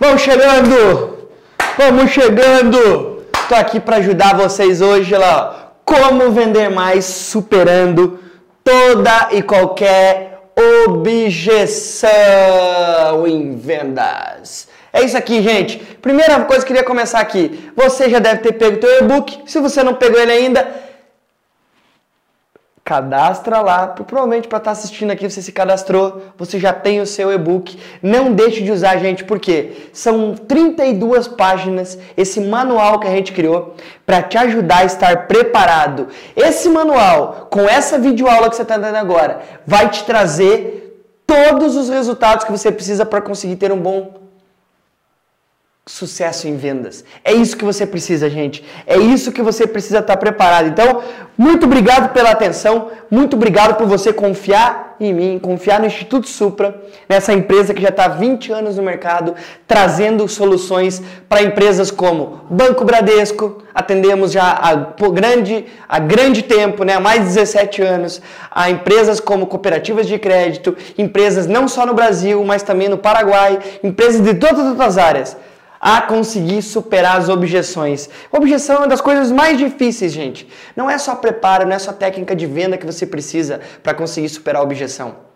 Vamos chegando! Vamos chegando! Tô aqui para ajudar vocês hoje lá. Como vender mais superando toda e qualquer objeção em vendas. É isso aqui, gente. Primeira coisa que eu queria começar aqui. Você já deve ter pego o seu e-book. Se você não pegou ele ainda, cadastra lá. Provavelmente para estar tá assistindo aqui você se cadastrou, você já tem o seu e-book. Não deixe de usar, gente, porque são 32 páginas esse manual que a gente criou para te ajudar a estar preparado. Esse manual, com essa videoaula que você está dando agora, vai te trazer todos os resultados que você precisa para conseguir ter um bom sucesso em vendas. É isso que você precisa, gente. É isso que você precisa estar preparado. Então, muito obrigado pela atenção, muito obrigado por você confiar em mim, confiar no Instituto Supra, nessa empresa que já está há 20 anos no mercado, trazendo soluções para empresas como Banco Bradesco, atendemos já há grande, há grande tempo, né, há mais de 17 anos, a empresas como cooperativas de crédito, empresas não só no Brasil, mas também no Paraguai, empresas de todas as outras áreas a conseguir superar as objeções. Objeção é uma das coisas mais difíceis, gente. Não é só preparo, não é só técnica de venda que você precisa para conseguir superar a objeção.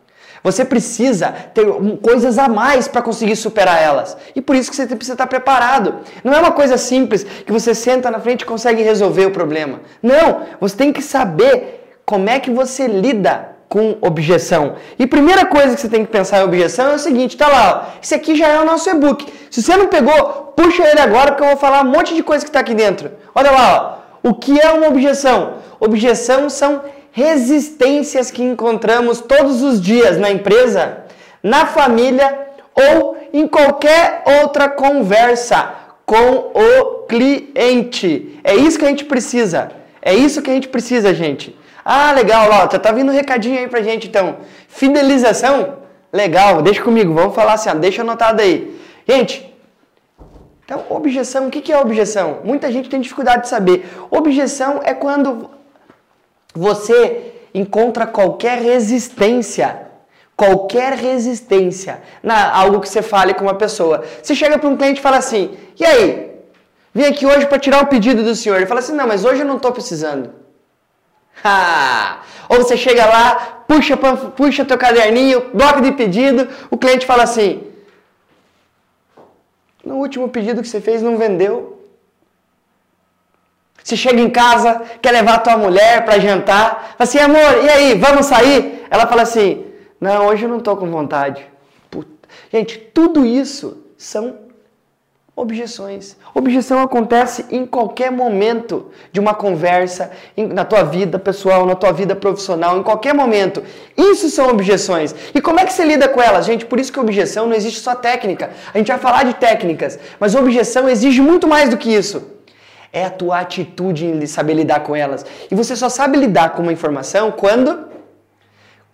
Você precisa ter coisas a mais para conseguir superar elas. E por isso que você precisa estar preparado. Não é uma coisa simples que você senta na frente e consegue resolver o problema. Não, você tem que saber como é que você lida com objeção. E primeira coisa que você tem que pensar em objeção é o seguinte, tá lá, ó, esse aqui já é o nosso e-book. Se você não pegou, puxa ele agora porque eu vou falar um monte de coisa que está aqui dentro. Olha lá, ó, o que é uma objeção? Objeção são resistências que encontramos todos os dias na empresa, na família ou em qualquer outra conversa com o cliente. É isso que a gente precisa. É isso que a gente precisa, gente. Ah, legal, ó, tá, tá vindo um recadinho aí pra gente então. Fidelização? Legal, deixa comigo, vamos falar assim, ó, deixa anotado aí. Gente, então, objeção, o que é objeção? Muita gente tem dificuldade de saber. Objeção é quando você encontra qualquer resistência, qualquer resistência na algo que você fale com uma pessoa. Você chega para um cliente e fala assim: "E aí? Vim aqui hoje para tirar o pedido do senhor". Ele fala assim: "Não, mas hoje eu não estou precisando". Ou você chega lá, puxa, puxa teu caderninho, bloco de pedido, o cliente fala assim: No último pedido que você fez não vendeu. Você chega em casa, quer levar tua mulher para jantar, fala assim: amor, e aí, vamos sair? Ela fala assim: Não, hoje eu não tô com vontade. Puta. Gente, tudo isso são Objeções. Objeção acontece em qualquer momento de uma conversa, na tua vida pessoal, na tua vida profissional, em qualquer momento. Isso são objeções. E como é que você lida com elas? Gente, por isso que objeção não existe só técnica. A gente vai falar de técnicas, mas objeção exige muito mais do que isso. É a tua atitude em saber lidar com elas. E você só sabe lidar com uma informação quando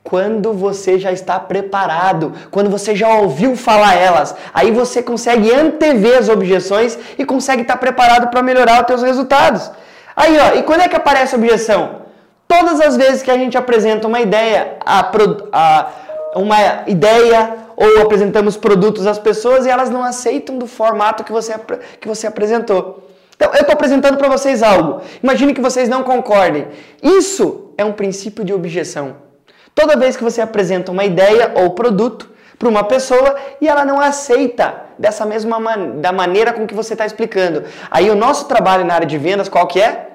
quando você já está preparado, quando você já ouviu falar elas. Aí você consegue antever as objeções e consegue estar preparado para melhorar os seus resultados. Aí, ó, e quando é que aparece a objeção? Todas as vezes que a gente apresenta uma ideia, a, a, uma ideia ou apresentamos produtos às pessoas e elas não aceitam do formato que você, que você apresentou. Então, eu estou apresentando para vocês algo. Imagine que vocês não concordem. Isso é um princípio de objeção. Toda vez que você apresenta uma ideia ou produto para uma pessoa e ela não aceita dessa mesma man da maneira com que você está explicando. Aí o nosso trabalho na área de vendas, qual que é?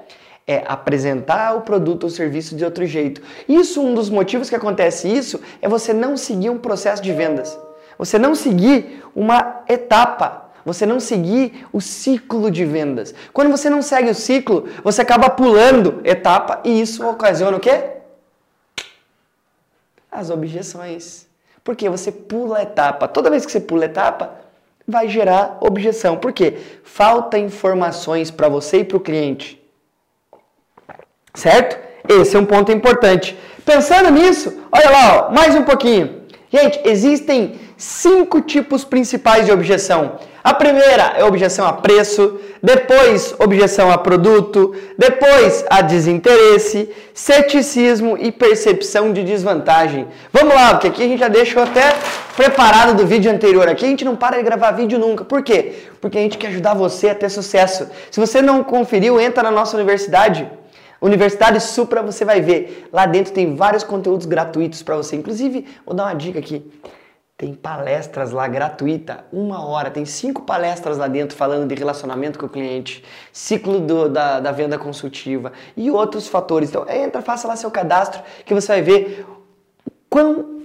É apresentar o produto ou serviço de outro jeito. Isso, um dos motivos que acontece isso, é você não seguir um processo de vendas. Você não seguir uma etapa. Você não seguir o ciclo de vendas. Quando você não segue o ciclo, você acaba pulando etapa e isso ocasiona o quê? As objeções. Porque você pula a etapa. Toda vez que você pula a etapa, vai gerar objeção. Por quê? Falta informações para você e para o cliente. Certo? Esse é um ponto importante. Pensando nisso, olha lá, ó, mais um pouquinho. Gente, existem cinco tipos principais de objeção. A primeira é objeção a preço, depois objeção a produto, depois a desinteresse, ceticismo e percepção de desvantagem. Vamos lá, porque aqui a gente já deixou até preparado do vídeo anterior. Aqui a gente não para de gravar vídeo nunca. Por quê? Porque a gente quer ajudar você a ter sucesso. Se você não conferiu, entra na nossa universidade. Universidade Supra, você vai ver. Lá dentro tem vários conteúdos gratuitos para você. Inclusive, vou dar uma dica aqui. Tem palestras lá gratuita, uma hora. Tem cinco palestras lá dentro falando de relacionamento com o cliente, ciclo do, da, da venda consultiva e outros fatores. Então entra, faça lá seu cadastro que você vai ver quão,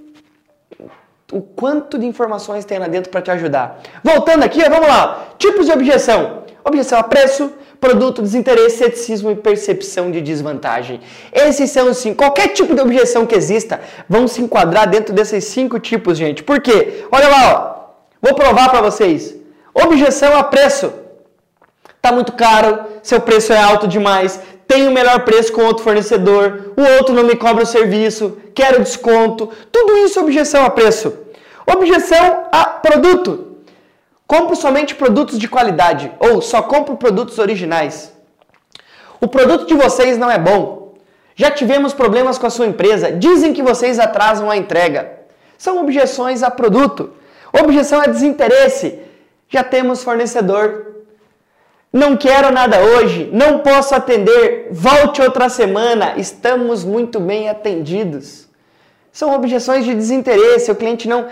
o quanto de informações tem lá dentro para te ajudar. Voltando aqui, vamos lá. Tipos de objeção: objeção a preço, produto, desinteresse, ceticismo e percepção de desvantagem. Esses são cinco. Qualquer tipo de objeção que exista vão se enquadrar dentro desses cinco tipos, gente. Por quê? Olha lá, ó. Vou provar para vocês. Objeção a preço. Tá muito caro, seu preço é alto demais, tem o melhor preço com outro fornecedor, o outro não me cobra o serviço, quero desconto. Tudo isso é objeção a preço. Objeção a produto. Compro somente produtos de qualidade ou só compro produtos originais. O produto de vocês não é bom. Já tivemos problemas com a sua empresa. Dizem que vocês atrasam a entrega. São objeções a produto. Objeção a desinteresse. Já temos fornecedor. Não quero nada hoje. Não posso atender. Volte outra semana. Estamos muito bem atendidos. São objeções de desinteresse. O cliente não.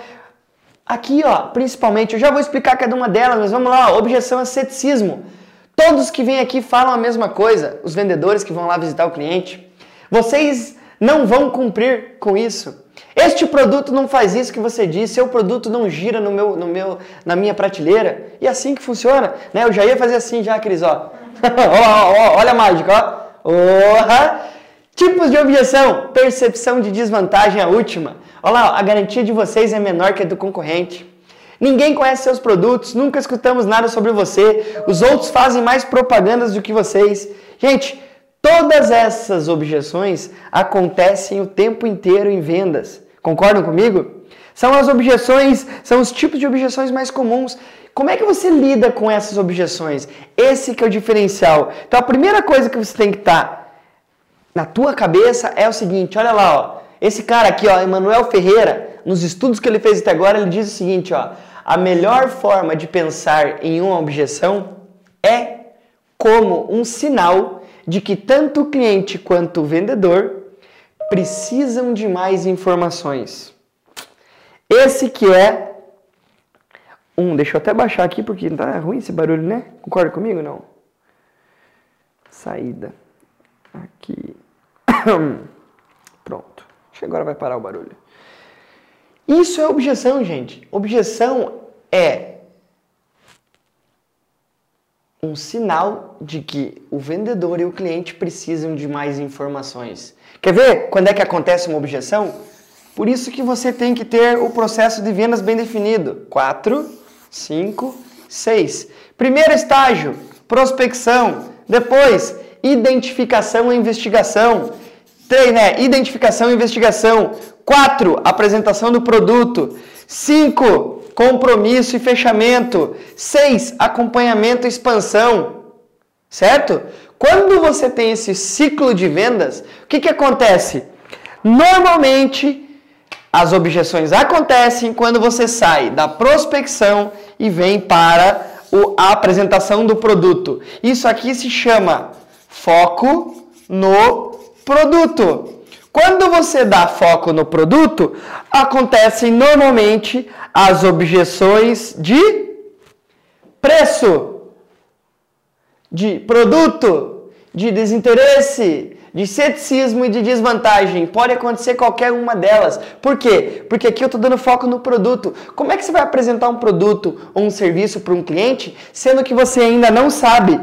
Aqui, ó, principalmente, eu já vou explicar cada uma delas, mas vamos lá, objeção a ceticismo. Todos que vêm aqui falam a mesma coisa, os vendedores que vão lá visitar o cliente. Vocês não vão cumprir com isso. Este produto não faz isso que você disse, seu produto não gira no meu, no meu, na minha prateleira. E é assim que funciona, né? Eu já ia fazer assim já, Cris, ó. ó, ó, olha a mágica, ó. Orra. Tipos de objeção, percepção de desvantagem a última. Olha lá, a garantia de vocês é menor que a do concorrente. Ninguém conhece seus produtos, nunca escutamos nada sobre você, os outros fazem mais propagandas do que vocês. Gente, todas essas objeções acontecem o tempo inteiro em vendas. Concordam comigo? São as objeções, são os tipos de objeções mais comuns. Como é que você lida com essas objeções? Esse que é o diferencial. Então a primeira coisa que você tem que estar tá na tua cabeça é o seguinte, olha lá, ó. Esse cara aqui, ó, Emanuel Ferreira, nos estudos que ele fez até agora, ele diz o seguinte, ó: a melhor forma de pensar em uma objeção é como um sinal de que tanto o cliente quanto o vendedor precisam de mais informações. Esse que é um, deixa eu até baixar aqui porque tá ruim esse barulho, né? Concorda comigo não? Saída. Aqui. Pronto. Acho que agora vai parar o barulho. Isso é objeção, gente. Objeção é um sinal de que o vendedor e o cliente precisam de mais informações. Quer ver quando é que acontece uma objeção? Por isso que você tem que ter o processo de vendas bem definido. 4, 5, 6. Primeiro estágio, prospecção. Depois, identificação e investigação. 3, né? Identificação e investigação. 4. Apresentação do produto. 5. Compromisso e fechamento. 6. Acompanhamento e expansão. Certo? Quando você tem esse ciclo de vendas, o que, que acontece? Normalmente, as objeções acontecem quando você sai da prospecção e vem para a apresentação do produto. Isso aqui se chama foco no produto. Quando você dá foco no produto, acontecem normalmente as objeções de preço, de produto, de desinteresse, de ceticismo e de desvantagem. Pode acontecer qualquer uma delas. Por quê? Porque aqui eu estou dando foco no produto. Como é que você vai apresentar um produto ou um serviço para um cliente, sendo que você ainda não sabe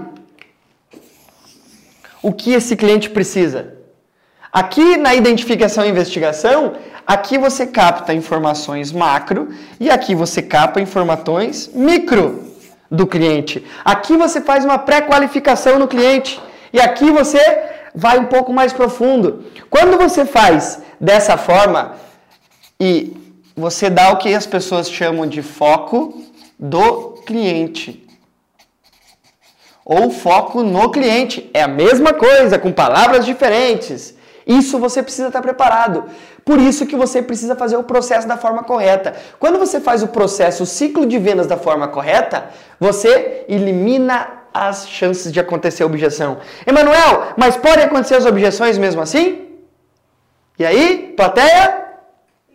o que esse cliente precisa? Aqui na identificação e investigação, aqui você capta informações macro e aqui você capta informações micro do cliente. Aqui você faz uma pré-qualificação no cliente e aqui você vai um pouco mais profundo. Quando você faz dessa forma e você dá o que as pessoas chamam de foco do cliente. Ou foco no cliente. É a mesma coisa, com palavras diferentes. Isso você precisa estar preparado. Por isso que você precisa fazer o processo da forma correta. Quando você faz o processo, o ciclo de vendas da forma correta, você elimina as chances de acontecer objeção. Emanuel, mas podem acontecer as objeções mesmo assim? E aí, plateia?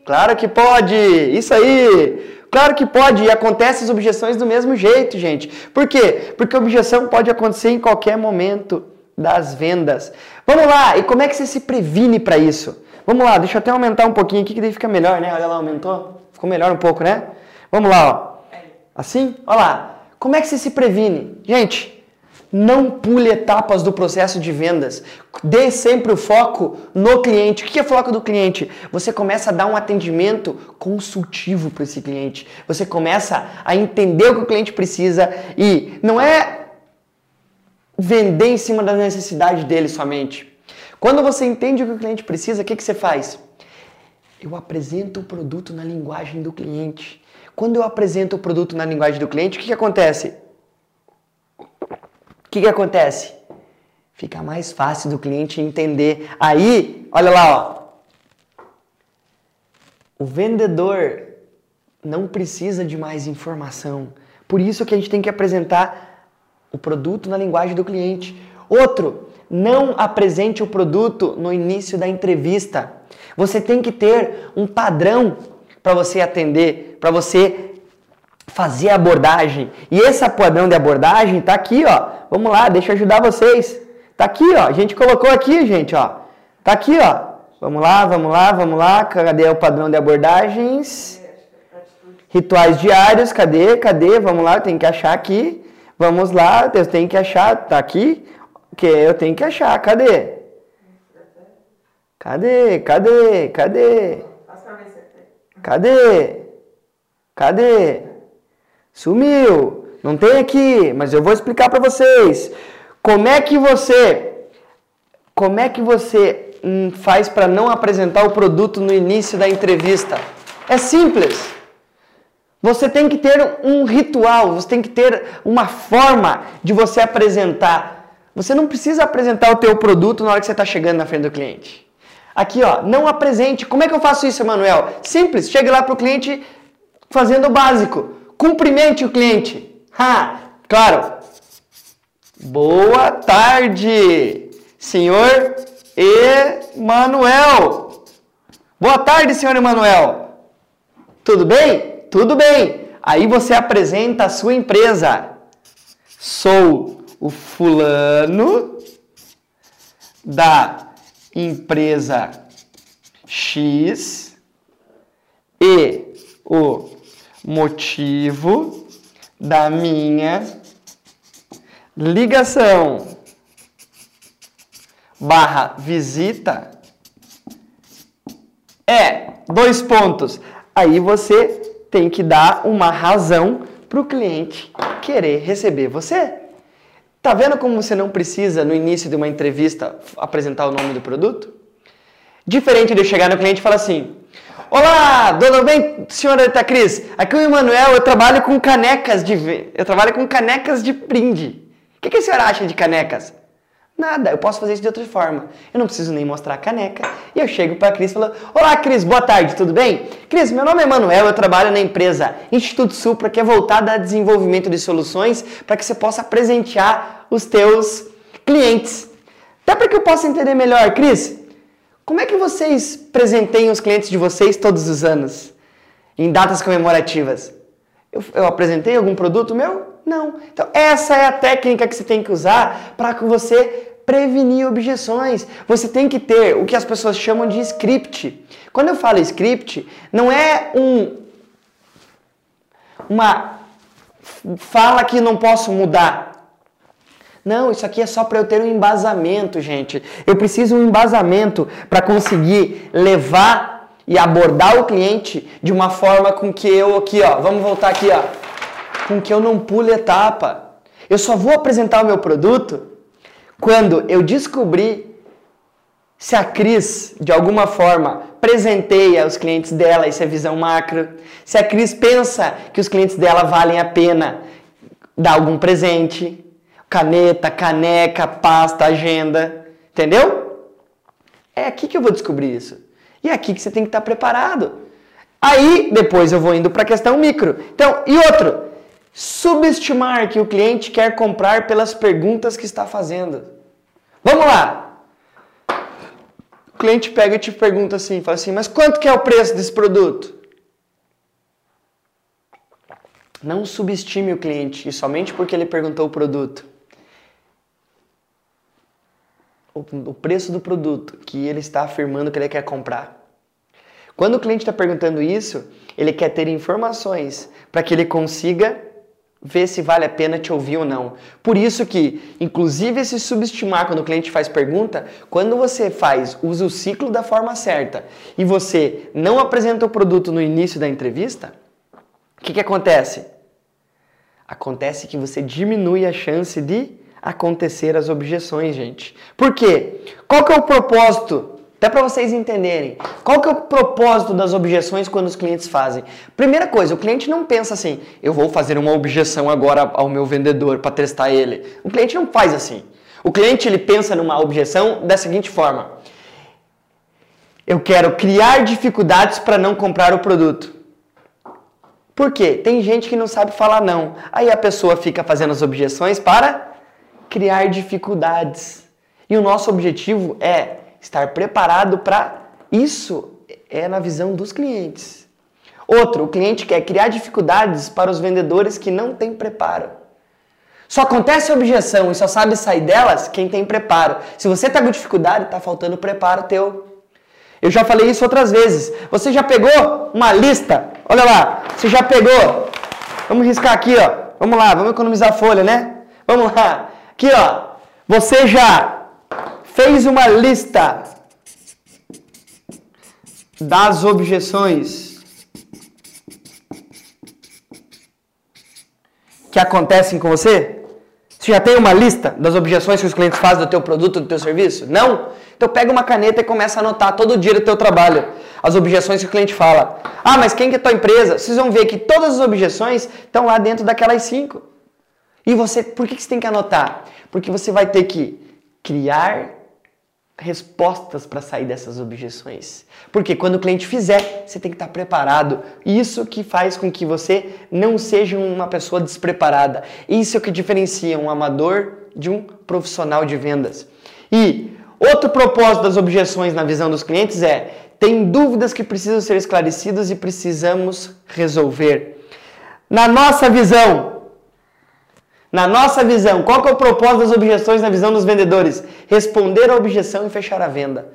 Claro que pode! Isso aí! Claro que pode, e acontecem as objeções do mesmo jeito, gente. Por quê? Porque objeção pode acontecer em qualquer momento das vendas. Vamos lá, e como é que você se previne para isso? Vamos lá, deixa eu até aumentar um pouquinho aqui que daí fica melhor, né? Olha lá, aumentou. Ficou melhor um pouco, né? Vamos lá, ó. Assim? Olha lá. Como é que você se previne? Gente, não pule etapas do processo de vendas. Dê sempre o foco no cliente. O que é foco do cliente? Você começa a dar um atendimento consultivo para esse cliente. Você começa a entender o que o cliente precisa e não é vender em cima da necessidade dele somente. Quando você entende o que o cliente precisa, o que, que você faz? Eu apresento o produto na linguagem do cliente. Quando eu apresento o produto na linguagem do cliente, o que, que acontece? O que, que acontece? Fica mais fácil do cliente entender. Aí, olha lá, ó. O vendedor não precisa de mais informação. Por isso que a gente tem que apresentar o produto na linguagem do cliente. Outro, não apresente o produto no início da entrevista. Você tem que ter um padrão para você atender, para você fazer a abordagem. E esse padrão de abordagem está aqui, ó. Vamos lá, deixa eu ajudar vocês. Tá aqui, ó. A gente colocou aqui, gente, ó. Tá aqui, ó. Vamos lá, vamos lá, vamos lá. Cadê o padrão de abordagens? Rituais diários, cadê? Cadê? Vamos lá, tem que achar aqui. Vamos lá, eu tenho que achar, tá aqui? Que eu tenho que achar, cadê? Cadê? Cadê? Cadê? Cadê? Cadê? Sumiu. Não tem aqui, mas eu vou explicar para vocês. Como é que você como é que você hum, faz para não apresentar o produto no início da entrevista? É simples. Você tem que ter um ritual, você tem que ter uma forma de você apresentar. Você não precisa apresentar o teu produto na hora que você está chegando na frente do cliente. Aqui, ó, não apresente. Como é que eu faço isso, Emanuel? Simples, chegue lá para o cliente fazendo o básico. Cumprimente o cliente. Ha, claro. Boa tarde, senhor Emanuel. Boa tarde, senhor Emanuel. Tudo bem? Tudo bem. Aí você apresenta a sua empresa. Sou o fulano da empresa X e o motivo da minha ligação barra visita é dois pontos. Aí você tem que dar uma razão para o cliente querer receber você. Tá vendo como você não precisa, no início de uma entrevista, apresentar o nome do produto? Diferente de eu chegar no cliente e falar assim: Olá, tudo bem, senhora Cris? Aqui é o Emanuel, eu trabalho com canecas de. Eu trabalho com canecas de brinde. O que, que a senhora acha de canecas? Nada, eu posso fazer isso de outra forma. Eu não preciso nem mostrar a caneca. E eu chego para a Cris e falo: Olá, Cris, boa tarde, tudo bem? Cris, meu nome é Manuel, eu trabalho na empresa Instituto Supra, que é voltada a desenvolvimento de soluções para que você possa presentear os teus clientes. Até para que eu possa entender melhor, Cris, como é que vocês presenteiam os clientes de vocês todos os anos, em datas comemorativas? Eu, eu apresentei algum produto meu? Não. Então, essa é a técnica que você tem que usar para que você prevenir objeções. Você tem que ter o que as pessoas chamam de script. Quando eu falo script, não é um uma fala que não posso mudar. Não, isso aqui é só para eu ter um embasamento, gente. Eu preciso um embasamento para conseguir levar e abordar o cliente de uma forma com que eu aqui, ó, vamos voltar aqui, ó, com que eu não pule etapa. Eu só vou apresentar o meu produto quando eu descobrir Se a Cris, de alguma forma, presenteia os clientes dela, isso é visão macro. Se a Cris pensa que os clientes dela valem a pena dar algum presente, caneta, caneca, pasta, agenda, entendeu? É aqui que eu vou descobrir isso. E é aqui que você tem que estar preparado. Aí, depois eu vou indo para a questão micro. Então, e outro, subestimar que o cliente quer comprar pelas perguntas que está fazendo. Vamos lá. O cliente pega e te pergunta assim, fala assim, mas quanto que é o preço desse produto? Não subestime o cliente, e somente porque ele perguntou o produto. O, preço do produto que ele está afirmando que ele quer comprar. Quando o cliente está perguntando isso, ele quer ter informações para que ele consiga ver se vale a pena te ouvir ou não. Por isso que, inclusive, esse subestimar quando o cliente faz pergunta, quando você faz, usa o ciclo da forma certa e você não apresenta o produto no início da entrevista, o que, que acontece? Acontece que você diminui a chance de acontecer as objeções, gente. Por quê? Qual que é o propósito até para vocês entenderem. Qual que é o propósito das objeções quando os clientes fazem? Primeira coisa, o cliente não pensa assim, eu vou fazer uma objeção agora ao meu vendedor para testar ele. O cliente não faz assim. O cliente ele pensa numa objeção da seguinte forma: eu quero criar dificuldades para não comprar o produto. Por quê? Tem gente que não sabe falar não. Aí a pessoa fica fazendo as objeções para criar dificuldades. E o nosso objetivo é estar preparado para isso é na visão dos clientes. Outro, o cliente quer criar dificuldades para os vendedores que não têm preparo. Só acontece objeção e só sabe sair delas quem tem preparo. Se você está com dificuldade, está faltando preparo teu. Eu já falei isso outras vezes. Você já pegou uma lista? Olha lá, você já pegou? Vamos riscar aqui, ó. Vamos lá, vamos economizar folha, né? Vamos lá. Aqui, ó. Você já fez uma lista das objeções que acontecem com você? Você já tem uma lista das objeções que os clientes fazem do teu produto, do teu serviço? Não? Então pega uma caneta e começa a anotar todo dia do teu trabalho as objeções que o cliente fala. Ah, mas quem que é tua empresa? Vocês vão ver que todas as objeções estão lá dentro daquelas cinco. E você, por que, que você tem que anotar? Porque você vai ter que criar respostas para sair dessas objeções. Porque quando o cliente fizer, você tem que estar preparado. Isso que faz com que você não seja uma pessoa despreparada. Isso é o que diferencia um amador de um profissional de vendas. E outro propósito das objeções na visão dos clientes é: tem dúvidas que precisam ser esclarecidas e precisamos resolver. Na nossa visão, na nossa visão, qual que é o propósito das objeções na visão dos vendedores? Responder a objeção e fechar a venda.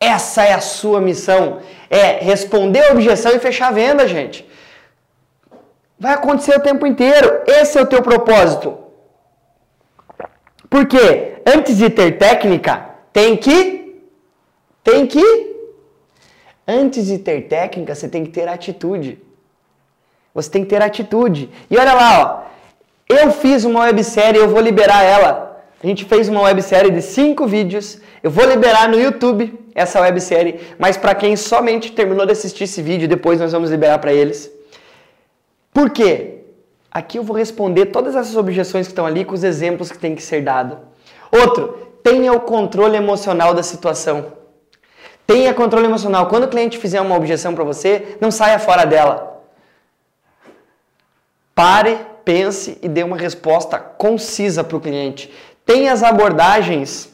Essa é a sua missão. É responder a objeção e fechar a venda, gente. Vai acontecer o tempo inteiro. Esse é o teu propósito. Porque antes de ter técnica, tem que tem que antes de ter técnica, você tem que ter atitude. Você tem que ter atitude. E olha lá, ó. Eu fiz uma websérie, eu vou liberar ela. A gente fez uma websérie de cinco vídeos. Eu vou liberar no YouTube essa websérie, mas para quem somente terminou de assistir esse vídeo, depois nós vamos liberar para eles. Por quê? Aqui eu vou responder todas essas objeções que estão ali com os exemplos que tem que ser dado. Outro, tenha o controle emocional da situação. Tenha controle emocional. Quando o cliente fizer uma objeção para você, não saia fora dela. Pare, pense e dê uma resposta concisa para o cliente. Tenha as abordagens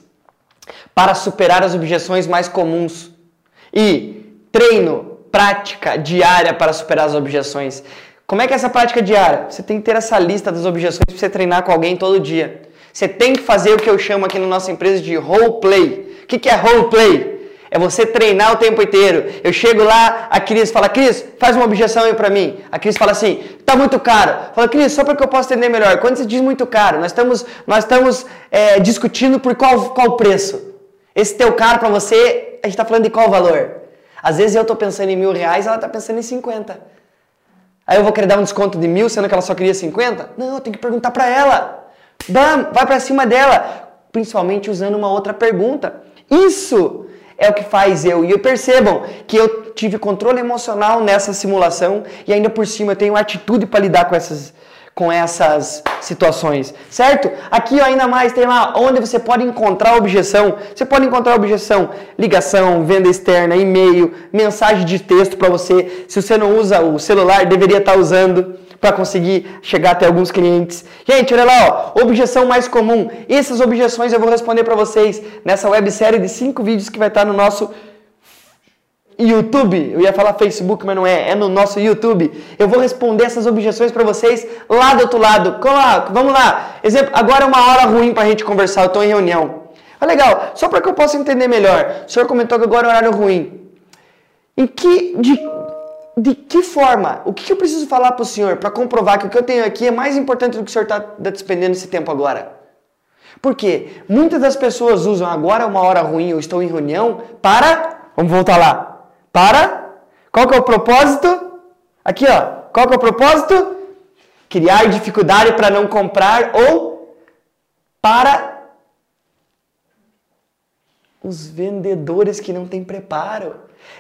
para superar as objeções mais comuns. E treino, prática diária para superar as objeções. Como é que é essa prática diária? Você tem que ter essa lista das objeções para você treinar com alguém todo dia. Você tem que fazer o que eu chamo aqui na nossa empresa de role play. O que é role play? É você treinar o tempo inteiro. Eu chego lá, a Cris fala, Cris, faz uma objeção aí pra mim. A Cris fala assim, tá muito caro. Fala, Cris, só para que eu possa entender melhor. Quando você diz muito caro, nós estamos, nós estamos é, discutindo por qual, qual preço. Esse teu caro para você, a gente tá falando de qual valor? Às vezes eu tô pensando em mil reais, ela tá pensando em 50. Aí eu vou querer dar um desconto de mil, sendo que ela só queria 50? Não, eu tenho que perguntar para ela. Dá, vai para cima dela. Principalmente usando uma outra pergunta. Isso é o que faz eu. E percebam que eu tive controle emocional nessa simulação e ainda por cima eu tenho atitude para lidar com essas com essas situações, certo? Aqui ó, ainda mais tem lá onde você pode encontrar objeção. Você pode encontrar objeção, ligação, venda externa, e-mail, mensagem de texto para você. Se você não usa o celular, deveria estar tá usando para conseguir chegar até alguns clientes. Gente, olha lá, ó, objeção mais comum. Essas objeções eu vou responder para vocês nessa websérie de cinco vídeos que vai estar tá no nosso YouTube, eu ia falar Facebook, mas não é, é no nosso YouTube. Eu vou responder essas objeções para vocês lá do outro lado. Vamos lá. Exemplo, agora é uma hora ruim para a gente conversar, eu estou em reunião. Ah, legal, só para que eu possa entender melhor. O senhor comentou que agora é horário ruim. Em que, de, de que forma, o que eu preciso falar para o senhor para comprovar que o que eu tenho aqui é mais importante do que o senhor está tá despendendo esse tempo agora? Porque muitas das pessoas usam agora uma hora ruim, eu estou em reunião, para. Vamos voltar lá para qual que é o propósito? Aqui, ó. Qual que é o propósito? Criar dificuldade para não comprar ou para os vendedores que não têm preparo.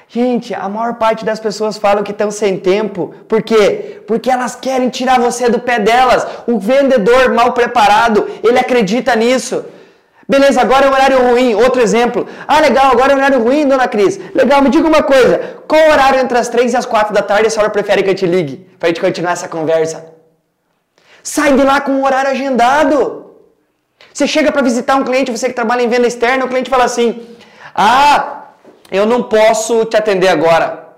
Gente, a maior parte das pessoas falam que estão sem tempo. Por quê? Porque elas querem tirar você do pé delas. O vendedor mal preparado, ele acredita nisso. Beleza, agora é um horário ruim. Outro exemplo. Ah, legal, agora é um horário ruim, dona Cris. Legal, me diga uma coisa. Qual horário entre as 3 e as 4 da tarde a senhora prefere que eu te ligue? Pra gente continuar essa conversa. Sai de lá com um horário agendado. Você chega para visitar um cliente, você que trabalha em venda externa, o cliente fala assim: Ah, eu não posso te atender agora.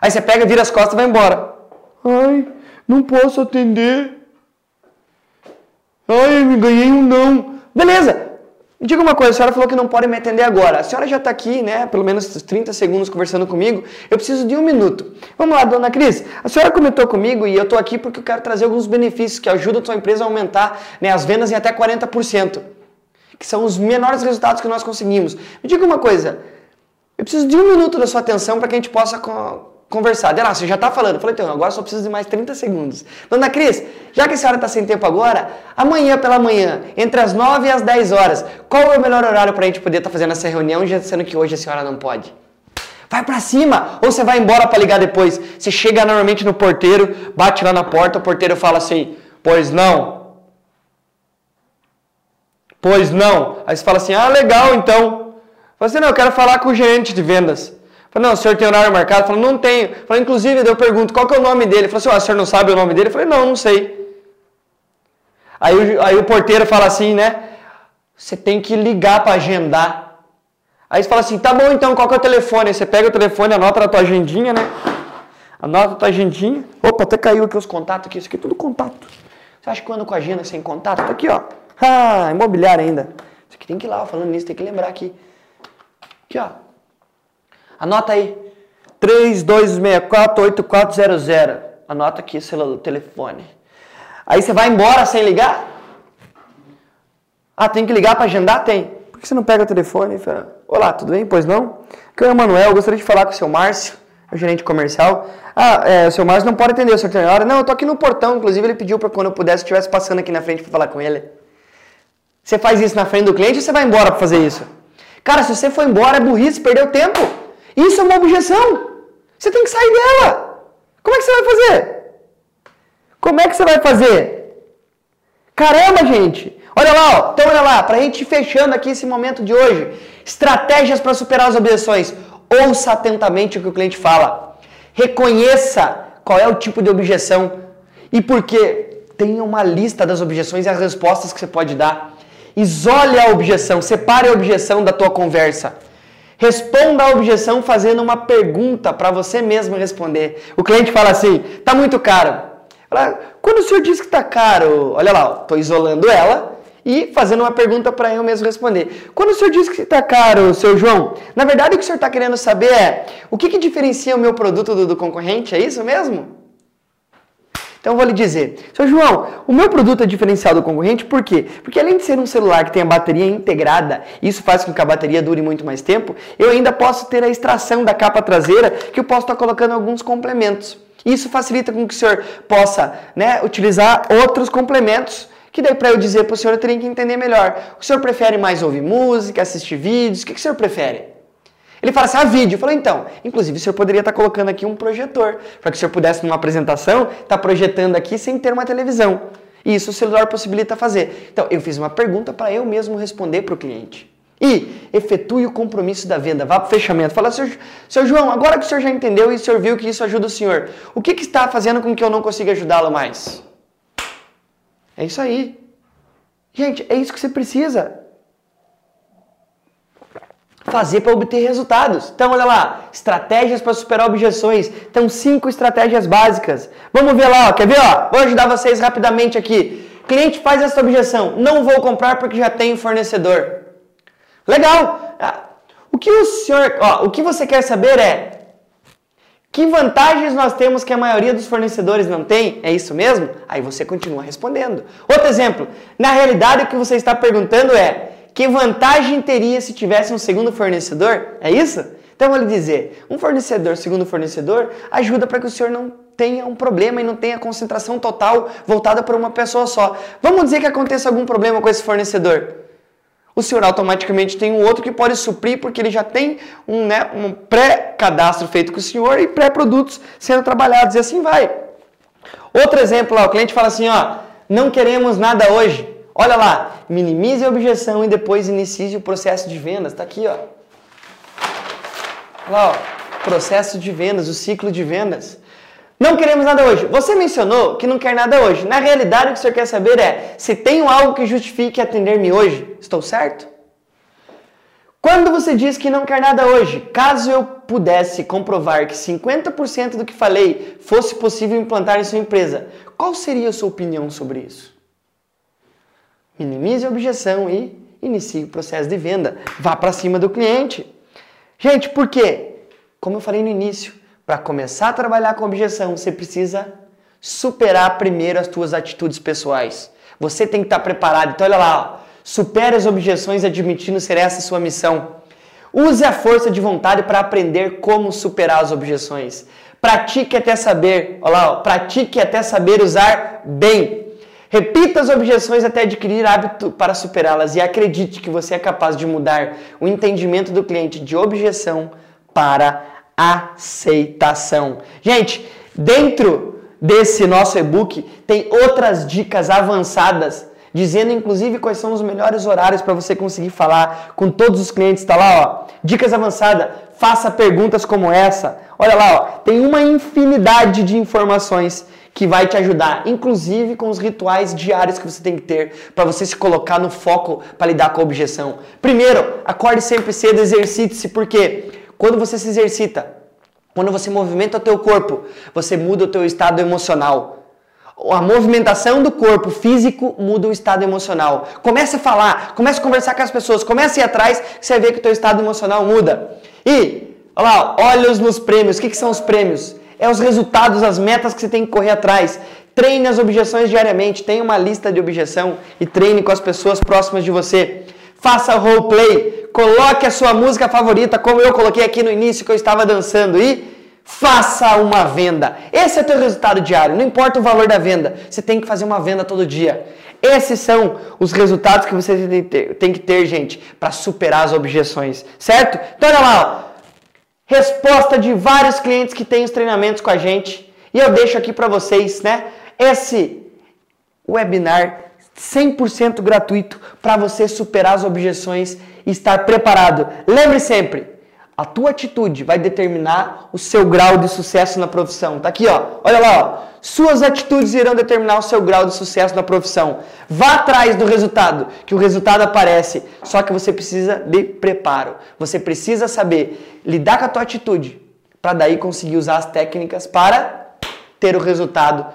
Aí você pega, vira as costas e vai embora. Ai, não posso atender. Ai, me ganhei um não. Beleza, me diga uma coisa, a senhora falou que não pode me atender agora. A senhora já está aqui, né? Pelo menos 30 segundos conversando comigo. Eu preciso de um minuto. Vamos lá, dona Cris. A senhora comentou comigo e eu estou aqui porque eu quero trazer alguns benefícios que ajudam a sua empresa a aumentar né, as vendas em até 40%. Que são os menores resultados que nós conseguimos. Me diga uma coisa. Eu preciso de um minuto da sua atenção para que a gente possa conversar. De lá, você já está falando. Eu falei, então, agora só preciso de mais 30 segundos. Dona Cris, já que a senhora está sem tempo agora, amanhã pela manhã, entre as 9 e as 10 horas, qual é o melhor horário para a gente poder estar tá fazendo essa reunião, já sendo que hoje a senhora não pode? Vai para cima! Ou você vai embora para ligar depois. Você chega normalmente no porteiro, bate lá na porta, o porteiro fala assim, pois não. Pois não. Aí você fala assim, ah, legal então. Você assim, não, eu quero falar com o gerente de vendas. Falei, não, o senhor tem horário marcado? Falei, não tenho. Falei, inclusive, eu pergunto, qual que é o nome dele? Ele falou assim, o senhor não sabe o nome dele? Eu falei, não, não sei. Aí, aí o porteiro fala assim, né? Você tem que ligar para agendar. Aí você fala assim, tá bom então, qual que é o telefone? Aí você pega o telefone, anota na tua agendinha, né? Anota a tua agendinha. Opa, até caiu aqui os contatos aqui. Isso aqui é tudo contato. Você acha que quando com a agenda sem contato? Tá aqui, ó. Ah, imobiliário ainda. Isso aqui tem que ir lá, falando nisso, tem que lembrar aqui. Aqui, ó. Anota aí. 32648400. Anota aqui o telefone. Aí você vai embora sem ligar? Ah, tem que ligar para agendar? Tem. Por que você não pega o telefone e fala, olá, tudo bem? Pois não? Aqui é o Emanuel, gostaria de falar com o seu Márcio, o gerente comercial. Ah, é, o seu Márcio não pode atender o senhor hora? Não, eu tô aqui no portão, inclusive ele pediu para quando eu pudesse, estivesse passando aqui na frente para falar com ele. Você faz isso na frente do cliente ou você vai embora para fazer isso? Cara, se você for embora é burrice, perdeu tempo. Isso é uma objeção. Você tem que sair dela. Como é que você vai fazer? Como é que você vai fazer? Caramba, gente! Olha lá, ó. então olha lá, para a gente fechando aqui esse momento de hoje. Estratégias para superar as objeções. Ouça atentamente o que o cliente fala. Reconheça qual é o tipo de objeção e por quê. Tenha uma lista das objeções e as respostas que você pode dar. Isole a objeção, separe a objeção da tua conversa. Responda a objeção fazendo uma pergunta para você mesmo responder. O cliente fala assim: tá muito caro. Quando o senhor diz que está caro, olha lá, estou isolando ela e fazendo uma pergunta para eu mesmo responder. Quando o senhor diz que está caro, seu João, na verdade o que o senhor está querendo saber é o que, que diferencia o meu produto do, do concorrente? É isso mesmo? Então eu vou lhe dizer, seu João, o meu produto é diferencial do concorrente por quê? Porque além de ser um celular que tem a bateria integrada, isso faz com que a bateria dure muito mais tempo, eu ainda posso ter a extração da capa traseira que eu posso estar colocando alguns complementos. Isso facilita com que o senhor possa né, utilizar outros complementos que daí para eu dizer para o senhor eu teria que entender melhor. O senhor prefere mais ouvir música, assistir vídeos? O que, que o senhor prefere? Ele fala assim, ah, vídeo. Eu falei, então, inclusive o senhor poderia estar colocando aqui um projetor, para que o senhor pudesse, numa apresentação, estar tá projetando aqui sem ter uma televisão. E isso o celular possibilita fazer. Então, eu fiz uma pergunta para eu mesmo responder para o cliente. E efetue o compromisso da venda, vá para o fechamento. Fala, seu, seu João, agora que o senhor já entendeu e o senhor viu que isso ajuda o senhor, o que, que está fazendo com que eu não consiga ajudá-lo mais? É isso aí. Gente, é isso que você precisa fazer para obter resultados. Então, olha lá, estratégias para superar objeções. Então, cinco estratégias básicas. Vamos ver lá, ó. quer ver? Ó? Vou ajudar vocês rapidamente aqui. Cliente faz essa objeção, não vou comprar porque já tenho fornecedor. Legal. Ah, o que o senhor, ó, o que você quer saber é que vantagens nós temos que a maioria dos fornecedores não tem? É isso mesmo? Aí você continua respondendo. Outro exemplo, na realidade o que você está perguntando é que vantagem teria se tivesse um segundo fornecedor? É isso? Então vou lhe dizer, um fornecedor, segundo fornecedor, ajuda para que o senhor não tenha um problema e não tenha concentração total voltada para uma pessoa só. Vamos dizer que aconteça algum problema com esse fornecedor o senhor automaticamente tem um outro que pode suprir, porque ele já tem um, né, um pré-cadastro feito com o senhor e pré-produtos sendo trabalhados, e assim vai. Outro exemplo lá, o cliente fala assim, ó, não queremos nada hoje. Olha lá, minimize a objeção e depois inicie o processo de vendas. Está aqui, ó. Olha lá, ó, processo de vendas, o ciclo de vendas. Não queremos nada hoje. Você mencionou que não quer nada hoje. Na realidade, o que o senhor quer saber é se tenho algo que justifique atender-me hoje. Estou certo? Quando você diz que não quer nada hoje, caso eu pudesse comprovar que 50% do que falei fosse possível implantar em sua empresa, qual seria a sua opinião sobre isso? Minimize a objeção e inicie o processo de venda. Vá para cima do cliente. Gente, por quê? Como eu falei no início, para começar a trabalhar com objeção, você precisa superar primeiro as tuas atitudes pessoais. Você tem que estar preparado. Então olha lá, ó. supere as objeções admitindo ser essa sua missão. Use a força de vontade para aprender como superar as objeções. Pratique até saber, olha lá, ó, pratique até saber usar bem. Repita as objeções até adquirir hábito para superá-las e acredite que você é capaz de mudar o entendimento do cliente de objeção para aceitação. Gente, dentro desse nosso e-book tem outras dicas avançadas, dizendo inclusive quais são os melhores horários para você conseguir falar com todos os clientes. Está lá, ó. Dicas avançadas. Faça perguntas como essa. Olha lá, ó. Tem uma infinidade de informações que vai te ajudar, inclusive com os rituais diários que você tem que ter para você se colocar no foco para lidar com a objeção. Primeiro, acorde sempre cedo, exercite-se, porque quando você se exercita, quando você movimenta o teu corpo, você muda o teu estado emocional. A movimentação do corpo físico muda o estado emocional. Comece a falar, comece a conversar com as pessoas, comece a ir atrás, você ver que o teu estado emocional muda. E, olha lá, olhos nos prêmios. O que, que são os prêmios? É os resultados, as metas que você tem que correr atrás. Treine as objeções diariamente, tenha uma lista de objeção e treine com as pessoas próximas de você. Faça roleplay, coloque a sua música favorita, como eu coloquei aqui no início que eu estava dançando e faça uma venda. Esse é o teu resultado diário, não importa o valor da venda, você tem que fazer uma venda todo dia. Esses são os resultados que você tem que ter, gente, para superar as objeções, certo? Então olha lá, ó. Resposta de vários clientes que têm os treinamentos com a gente e eu deixo aqui para vocês, né? Esse webinar 100% gratuito para você superar as objeções e estar preparado. Lembre sempre, a tua atitude vai determinar o seu grau de sucesso na profissão. Tá aqui, ó. Olha lá, ó. Suas atitudes irão determinar o seu grau de sucesso na profissão. Vá atrás do resultado, que o resultado aparece. Só que você precisa de preparo. Você precisa saber lidar com a tua atitude para daí conseguir usar as técnicas para ter o resultado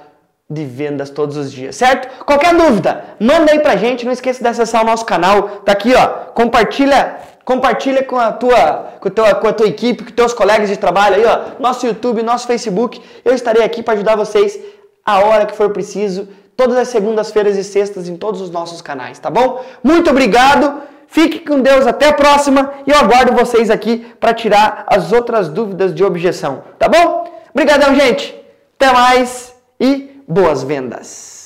de vendas todos os dias, certo? Qualquer dúvida, manda aí pra gente, não esqueça de acessar o nosso canal, tá aqui, ó, compartilha, compartilha com a tua, com a tua, com a tua equipe, com teus colegas de trabalho aí, ó, nosso YouTube, nosso Facebook, eu estarei aqui para ajudar vocês a hora que for preciso, todas as segundas-feiras e sextas em todos os nossos canais, tá bom? Muito obrigado, fique com Deus, até a próxima e eu aguardo vocês aqui para tirar as outras dúvidas de objeção, tá bom? Obrigadão, gente, até mais e boas vendas!